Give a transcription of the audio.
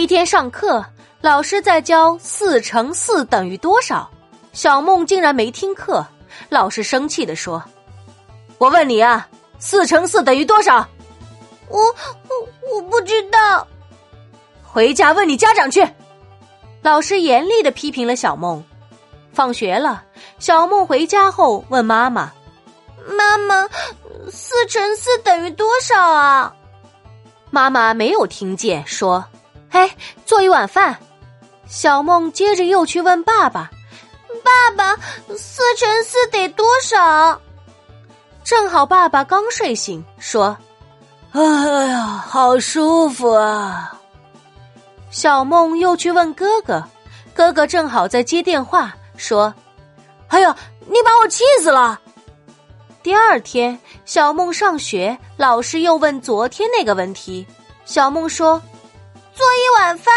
一天上课，老师在教四乘四等于多少，小梦竟然没听课。老师生气的说：“我问你啊，四乘四等于多少？”我我我不知道。回家问你家长去。老师严厉的批评了小梦。放学了，小梦回家后问妈妈：“妈妈，四乘四等于多少啊？”妈妈没有听见，说：“哎，做一碗饭。”小梦接着又去问爸爸：“爸爸，四乘四得多少？”正好爸爸刚睡醒，说：“哎呀，好舒服啊！”小梦又去问哥哥，哥哥正好在接电话，说：“哎呀，你把我气死了！”第二天，小梦上学，老师又问昨天那个问题。小梦说：“做一碗饭。”